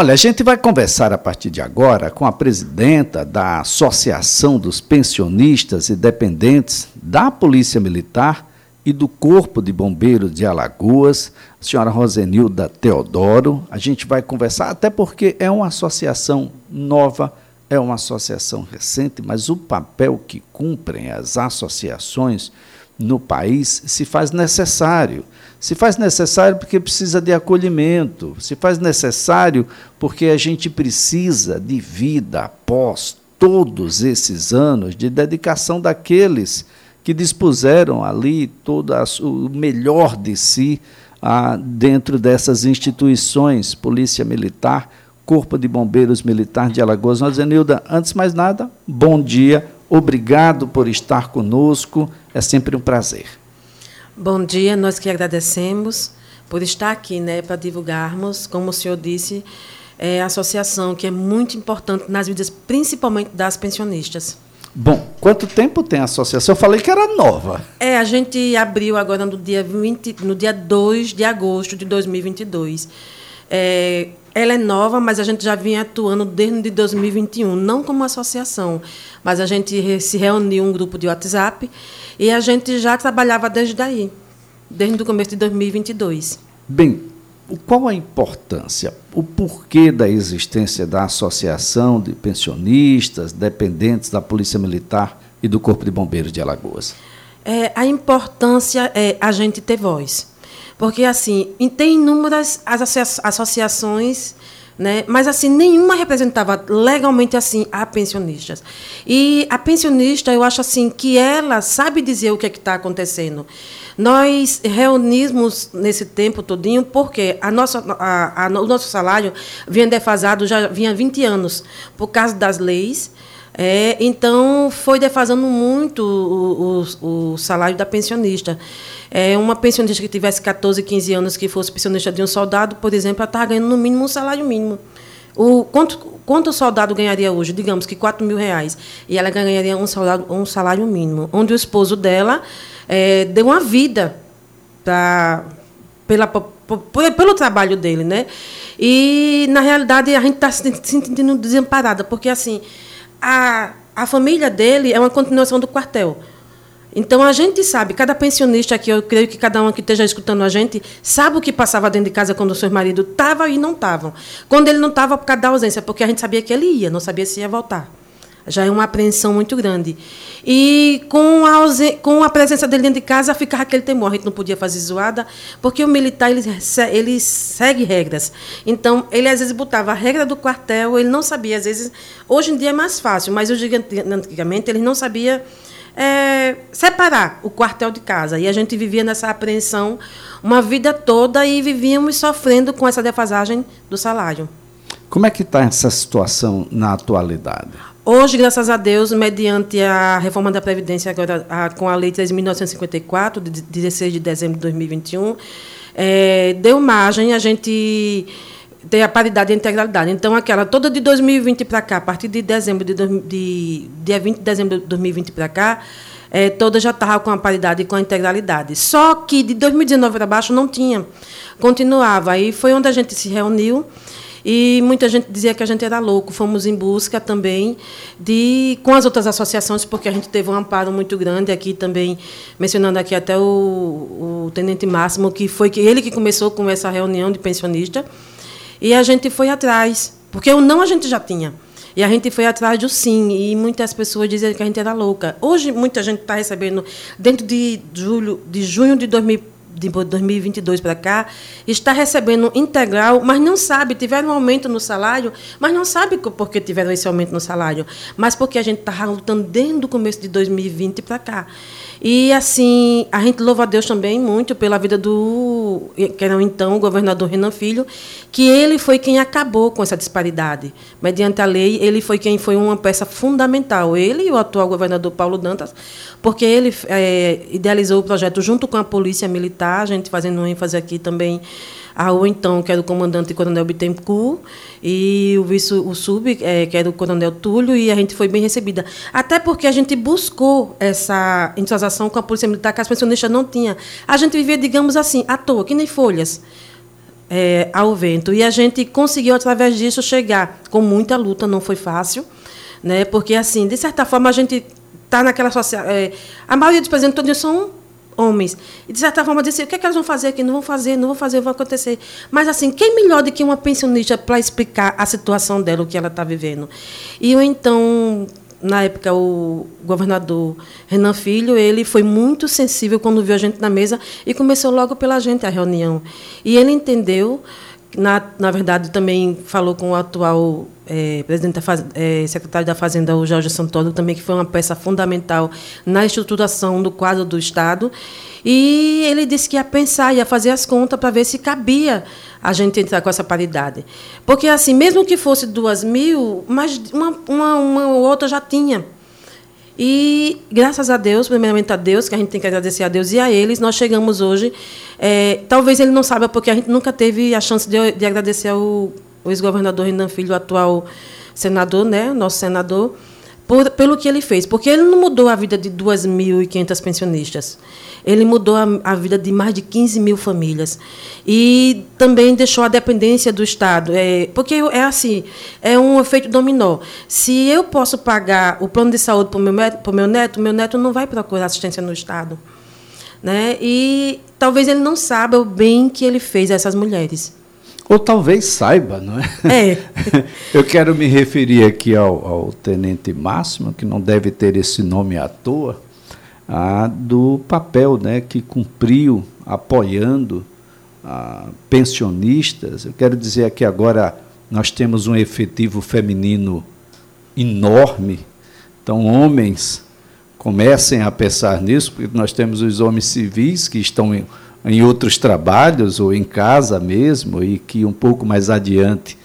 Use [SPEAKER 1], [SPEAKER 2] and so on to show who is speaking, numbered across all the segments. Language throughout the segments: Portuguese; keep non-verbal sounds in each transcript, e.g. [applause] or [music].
[SPEAKER 1] Olha, a gente vai conversar a partir de agora com a presidenta da Associação dos Pensionistas e Dependentes da Polícia Militar e do Corpo de Bombeiros de Alagoas, a senhora Rosenilda Teodoro. A gente vai conversar, até porque é uma associação nova, é uma associação recente, mas o papel que cumprem as associações no país se faz necessário. Se faz necessário porque precisa de acolhimento, se faz necessário porque a gente precisa de vida após todos esses anos de dedicação daqueles que dispuseram ali todo o melhor de si ah, dentro dessas instituições, Polícia Militar, Corpo de Bombeiros Militar de Alagoas. Nós, Zenilda, antes mais nada, bom dia, obrigado por estar conosco, é sempre um prazer.
[SPEAKER 2] Bom dia, nós que agradecemos por estar aqui, né, para divulgarmos, como o senhor disse, é, a associação que é muito importante nas vidas, principalmente das pensionistas.
[SPEAKER 1] Bom, quanto tempo tem a associação? Eu falei que era nova.
[SPEAKER 2] É, a gente abriu agora no dia, 20, no dia 2 de agosto de 2022. É, ela é nova, mas a gente já vinha atuando desde 2021, não como associação, mas a gente se reuniu um grupo de WhatsApp e a gente já trabalhava desde daí, desde o começo de 2022.
[SPEAKER 1] Bem, qual a importância, o porquê da existência da Associação de Pensionistas, dependentes da Polícia Militar e do Corpo de Bombeiros de Alagoas?
[SPEAKER 2] É, a importância é a gente ter voz. Porque, assim, tem inúmeras associações né? Mas assim nenhuma representava legalmente assim a pensionistas. E a pensionista, eu acho assim que ela sabe dizer o que é está acontecendo. Nós reunimos nesse tempo todinho porque a nossa, a, a, o nosso salário vinha defasado já vinha 20 anos por causa das leis. É, então, foi defasando muito o, o, o salário da pensionista. É, uma pensionista que tivesse 14, 15 anos, que fosse pensionista de um soldado, por exemplo, ela estava ganhando no mínimo um salário mínimo. O, quanto, quanto o soldado ganharia hoje? Digamos que 4 mil reais. E ela ganharia um salário, um salário mínimo. Onde o esposo dela é, deu uma vida pra, pela, pelo trabalho dele. Né? E, na realidade, a gente está se sentindo desamparada, porque, assim, a, a família dele é uma continuação do quartel. Então a gente sabe, cada pensionista aqui, eu creio que cada um que esteja escutando a gente, sabe o que passava dentro de casa quando o seu marido estava e não estava. Quando ele não estava por causa da ausência, porque a gente sabia que ele ia, não sabia se ia voltar. Já é uma apreensão muito grande. E com a, com a presença dele dentro de casa, ficava aquele temor. A gente não podia fazer zoada, porque o militar ele, ele segue regras. Então, ele às vezes botava a regra do quartel, ele não sabia, às vezes. Hoje em dia é mais fácil, mas eu digo, antigamente ele não sabia é, separar o quartel de casa. E a gente vivia nessa apreensão uma vida toda e vivíamos sofrendo com essa defasagem do salário.
[SPEAKER 1] Como é que está essa situação na atualidade?
[SPEAKER 2] Hoje, graças a Deus, mediante a reforma da Previdência, agora a, com a Lei 3.954, de 16 de dezembro de 2021, é, deu margem a gente ter a paridade e a integralidade. Então, aquela toda de 2020 para cá, a partir de dezembro de, de dia 20 de dezembro de 2020 para cá, é, toda já estava com a paridade e com a integralidade. Só que de 2019 para baixo não tinha. Continuava. Aí foi onde a gente se reuniu e muita gente dizia que a gente era louco. Fomos em busca também de com as outras associações, porque a gente teve um amparo muito grande aqui também, mencionando aqui até o, o tenente Máximo, que foi que ele que começou com essa reunião de pensionista. E a gente foi atrás, porque o não a gente já tinha. E a gente foi atrás do sim, e muitas pessoas diziam que a gente era louca. Hoje, muita gente está recebendo, dentro de julho, de junho de 2000 de 2022 para cá, está recebendo integral, mas não sabe, tiveram um aumento no salário, mas não sabe por que tiveram esse aumento no salário, mas porque a gente estava lutando desde o começo de 2020 para cá. E, assim, a gente louva a Deus também muito pela vida do, que era então o governador Renan Filho, que ele foi quem acabou com essa disparidade. Mediante a lei, ele foi quem foi uma peça fundamental. Ele e o atual governador Paulo Dantas, porque ele é, idealizou o projeto junto com a Polícia Militar, a gente fazendo ênfase aqui também ao então, que era o comandante Coronel Bittencourt, e o vice o sub, é, que era o Coronel Túlio, e a gente foi bem recebida. Até porque a gente buscou essa entrosação com a Polícia Militar que as pensionistas não tinham. A gente vivia, digamos assim, à toa, que nem folhas. é, ao vento. E a gente conseguiu, através disso, chegar com muita luta, não foi fácil, né? porque, assim, de certa forma, a gente está naquela sociedade. É, a maioria dos presidentes todos são homens. E, de certa forma, disse, o que, é que eles vão fazer aqui? Não vão fazer, não vão fazer, vai acontecer. Mas, assim, quem melhor do que uma pensionista para explicar a situação dela, o que ela está vivendo? E eu, então, na época, o governador Renan Filho, ele foi muito sensível quando viu a gente na mesa e começou logo pela gente a reunião. E ele entendeu, na, na verdade, também falou com o atual é, presidente da Faz... é, secretário da Fazenda, o Jorge Santoro, também que foi uma peça fundamental na estruturação do quadro do Estado. E ele disse que ia pensar, ia fazer as contas para ver se cabia a gente entrar com essa paridade. Porque, assim, mesmo que fosse duas mil, mas uma, uma, uma ou outra já tinha. E, graças a Deus, primeiramente a Deus, que a gente tem que agradecer a Deus e a eles, nós chegamos hoje. É, talvez ele não saiba, porque a gente nunca teve a chance de, de agradecer ao, ao ex-governador Renan Filho, o atual senador, né, nosso senador, por, pelo que ele fez. Porque ele não mudou a vida de 2.500 pensionistas. Ele mudou a, a, vida de mais de 15 mil famílias. E também deixou a dependência do Estado. É, porque é assim, é um efeito dominó. Se eu posso pagar o plano de saúde para o meu, meu neto, meu neto não vai procurar assistência no Estado. Né? E talvez ele não saiba o bem que ele fez a essas mulheres.
[SPEAKER 1] Ou talvez saiba, não é?
[SPEAKER 2] É. [laughs]
[SPEAKER 1] Eu quero me referir aqui ao, ao tenente Máximo, que não deve ter esse nome à toa, ah, do papel né, que cumpriu apoiando ah, pensionistas. Eu quero dizer aqui agora, nós temos um efetivo feminino enorme, então homens comecem a pensar nisso, porque nós temos os homens civis que estão em outros trabalhos ou em casa mesmo e que um pouco mais adiante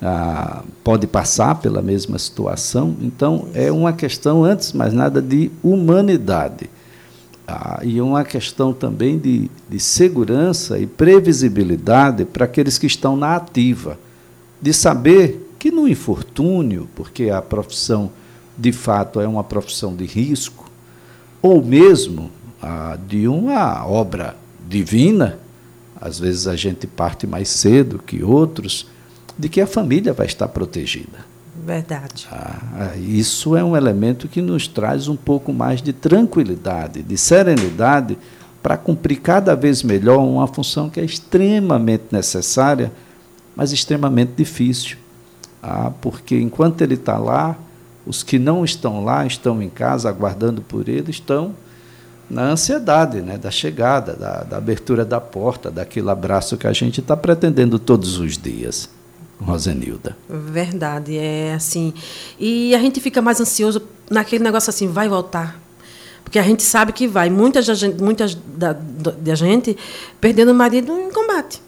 [SPEAKER 1] ah, pode passar pela mesma situação. Então, é uma questão, antes mais nada, de humanidade. Ah, e uma questão também de, de segurança e previsibilidade para aqueles que estão na ativa, de saber que no infortúnio, porque a profissão de fato é uma profissão de risco, ou mesmo ah, de uma obra divina, às vezes a gente parte mais cedo que outros, de que a família vai estar protegida.
[SPEAKER 2] Verdade.
[SPEAKER 1] Ah, isso é um elemento que nos traz um pouco mais de tranquilidade, de serenidade, para cumprir cada vez melhor uma função que é extremamente necessária, mas extremamente difícil. Ah, porque enquanto ele está lá, os que não estão lá, estão em casa aguardando por ele, estão na ansiedade né, da chegada, da, da abertura da porta, daquele abraço que a gente está pretendendo todos os dias. Rosenilda.
[SPEAKER 2] Verdade, é assim. E a gente fica mais ansioso naquele negócio assim, vai voltar. Porque a gente sabe que vai. Muitas da gente, muitas da, da gente perdendo o marido em combate.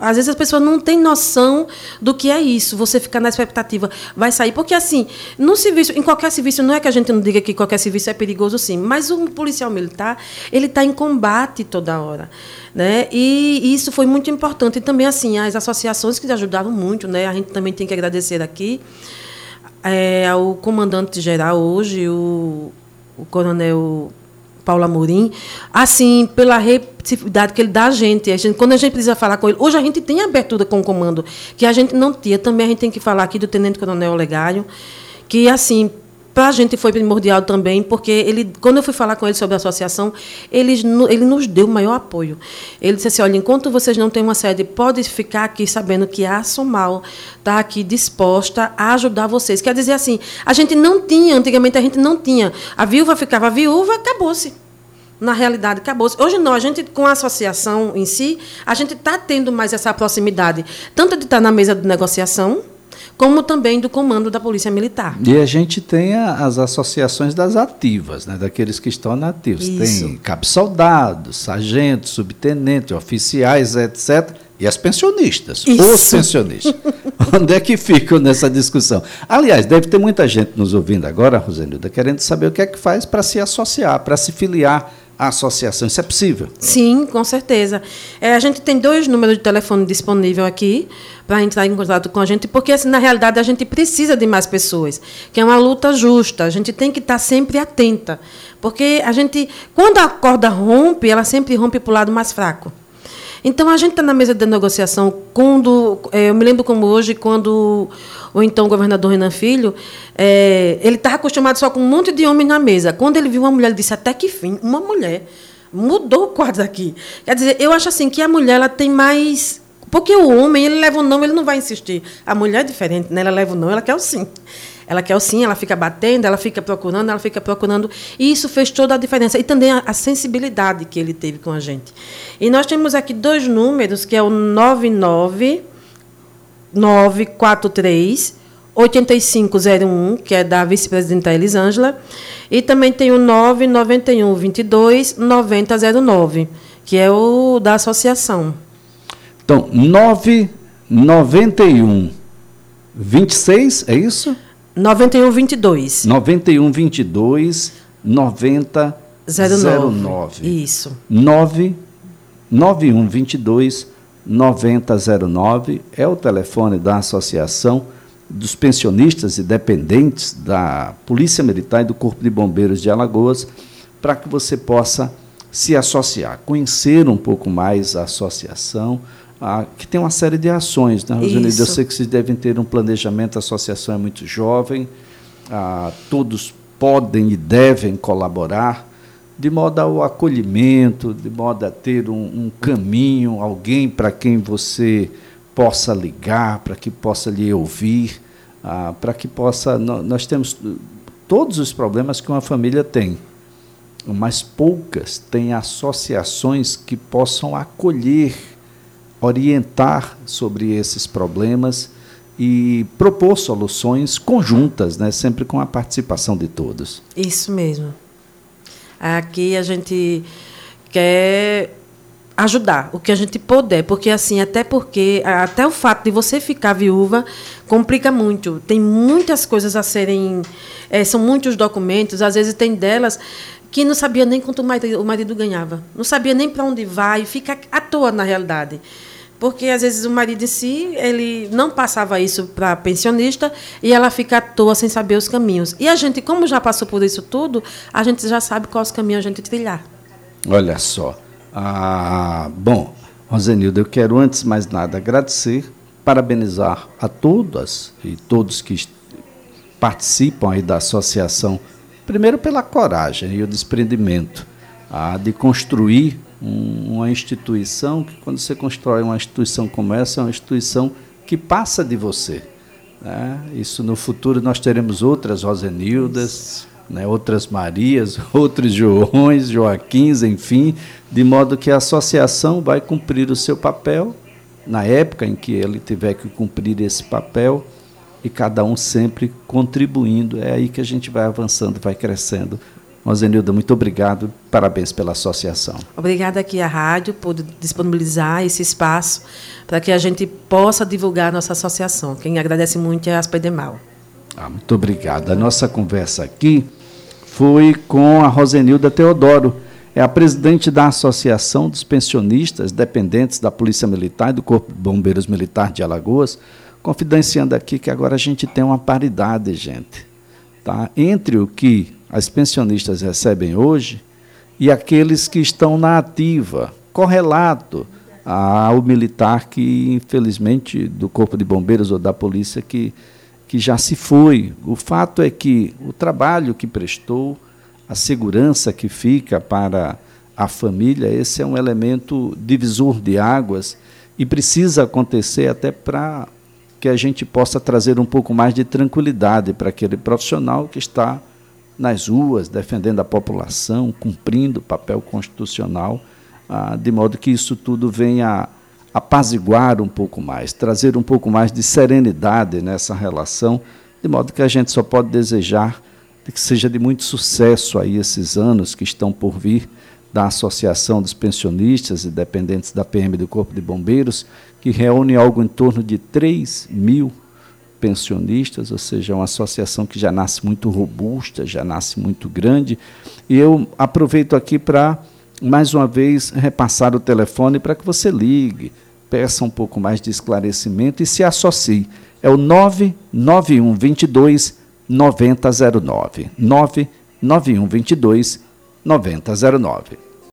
[SPEAKER 2] Às vezes as pessoas não têm noção do que é isso, você ficar na expectativa, vai sair. Porque, assim, no serviço, em qualquer serviço, não é que a gente não diga que qualquer serviço é perigoso, sim, mas o policial militar, ele está em combate toda hora. Né? E, isso foi muito importante. E também, assim, as associações que ajudaram muito, né? a gente também tem que agradecer aqui é, ao comandante-geral hoje, o, o coronel Paulo Amorim, assim, pela receptividade que ele dá a gente. a gente. Quando a gente precisa falar com ele, hoje a gente tem abertura com o comando, que a gente não tinha. Também a gente tem que falar aqui do Tenente Coronel Olegário, que, assim, para a gente foi primordial também, porque ele, quando eu fui falar com ele sobre a associação, ele, ele nos deu o maior apoio. Ele disse assim: olha, enquanto vocês não têm uma sede, pode ficar aqui sabendo que a Somal está aqui disposta a ajudar vocês. Quer dizer assim, a gente não tinha, antigamente a gente não tinha. A viúva ficava viúva, acabou-se na realidade acabou. Hoje não, a gente com a associação em si, a gente está tendo mais essa proximidade, tanto de estar tá na mesa de negociação, como também do comando da Polícia Militar.
[SPEAKER 1] E a gente tem as associações das ativas, né, daqueles que estão nativos. Isso. Tem cabo-soldados, sargentos, subtenentes, oficiais, etc. E as pensionistas, Isso. os pensionistas. [laughs] Onde é que ficam nessa discussão? Aliás, deve ter muita gente nos ouvindo agora, Rosenilda, querendo saber o que é que faz para se associar, para se filiar a associação. Isso é possível?
[SPEAKER 2] Sim, com certeza. É, a gente tem dois números de telefone disponível aqui para entrar em contato com a gente, porque assim, na realidade a gente precisa de mais pessoas, que é uma luta justa. A gente tem que estar sempre atenta, porque a gente, quando a corda rompe, ela sempre rompe para o lado mais fraco. Então a gente está na mesa de negociação quando é, eu me lembro como hoje quando o então governador Renan Filho é, ele estava acostumado só com um monte de homens na mesa. Quando ele viu uma mulher ele disse até que fim uma mulher mudou o quadro aqui. Quer dizer, eu acho assim que a mulher ela tem mais porque o homem ele leva o não ele não vai insistir. A mulher é diferente, né? Ela leva o não, ela quer o sim. Ela quer o sim, ela fica batendo, ela fica procurando, ela fica procurando. E isso fez toda a diferença. E também a, a sensibilidade que ele teve com a gente. E nós temos aqui dois números, que é o 99943 8501, que é da vice-presidenta Elisângela, e também tem o 991 22 9009, que é o da associação.
[SPEAKER 1] Então, 991 26, é isso?
[SPEAKER 2] 91 22.
[SPEAKER 1] 91 22 90 09.
[SPEAKER 2] Isso.
[SPEAKER 1] 9 91 22 9009 é o telefone da Associação dos Pensionistas e Dependentes da Polícia Militar e do Corpo de Bombeiros de Alagoas, para que você possa se associar, conhecer um pouco mais a associação, ah, que tem uma série de ações, né, Rosanilda? Eu sei que vocês devem ter um planejamento, a associação é muito jovem, ah, todos podem e devem colaborar, de modo ao acolhimento, de modo a ter um, um caminho, alguém para quem você possa ligar, para que possa lhe ouvir, ah, para que possa. Nós temos todos os problemas que uma família tem, mas poucas têm associações que possam acolher orientar sobre esses problemas e propor soluções conjuntas, né, sempre com a participação de todos.
[SPEAKER 2] Isso mesmo. Aqui a gente quer ajudar o que a gente puder, porque assim, até porque até o fato de você ficar viúva complica muito. Tem muitas coisas a serem, é, são muitos documentos, às vezes tem delas que não sabia nem quanto o marido, o marido ganhava, não sabia nem para onde vai, fica à toa na realidade. Porque às vezes o marido em si, ele não passava isso para a pensionista e ela fica à toa sem saber os caminhos. E a gente, como já passou por isso tudo, a gente já sabe quais caminhos a gente trilhar.
[SPEAKER 1] Olha só. Ah, bom, Rosenildo, eu quero antes de mais nada agradecer, parabenizar a todas e todos que participam aí da associação, primeiro pela coragem e o desprendimento de construir um, uma instituição que, quando você constrói uma instituição como essa, é uma instituição que passa de você. Né? Isso no futuro nós teremos outras Rosenildas, né? outras Marias, [laughs] outros Joões, Joaquins, enfim, de modo que a associação vai cumprir o seu papel na época em que ele tiver que cumprir esse papel e cada um sempre contribuindo. É aí que a gente vai avançando, vai crescendo Mozenilda, muito obrigado, parabéns pela associação.
[SPEAKER 2] Obrigada aqui à rádio por disponibilizar esse espaço para que a gente possa divulgar a nossa associação. Quem agradece muito é a Aspedemal.
[SPEAKER 1] Ah, muito obrigado. A nossa conversa aqui foi com a Rosenilda Teodoro, é a presidente da Associação dos Pensionistas Dependentes da Polícia Militar e do Corpo de Bombeiros Militar de Alagoas, confidenciando aqui que agora a gente tem uma paridade, gente, tá? entre o que as pensionistas recebem hoje e aqueles que estão na ativa, correlato ao militar que, infelizmente, do Corpo de Bombeiros ou da Polícia que, que já se foi. O fato é que o trabalho que prestou, a segurança que fica para a família, esse é um elemento divisor de águas e precisa acontecer até para que a gente possa trazer um pouco mais de tranquilidade para aquele profissional que está nas ruas, defendendo a população, cumprindo o papel constitucional, ah, de modo que isso tudo venha apaziguar um pouco mais, trazer um pouco mais de serenidade nessa relação, de modo que a gente só pode desejar que seja de muito sucesso aí esses anos que estão por vir da Associação dos Pensionistas e Dependentes da PM do Corpo de Bombeiros, que reúne algo em torno de 3 mil pensionistas, ou seja, uma associação que já nasce muito robusta, já nasce muito grande. E eu aproveito aqui para, mais uma vez, repassar o telefone para que você ligue, peça um pouco mais de esclarecimento e se associe. É o 991 22 9009. 991 22 9009.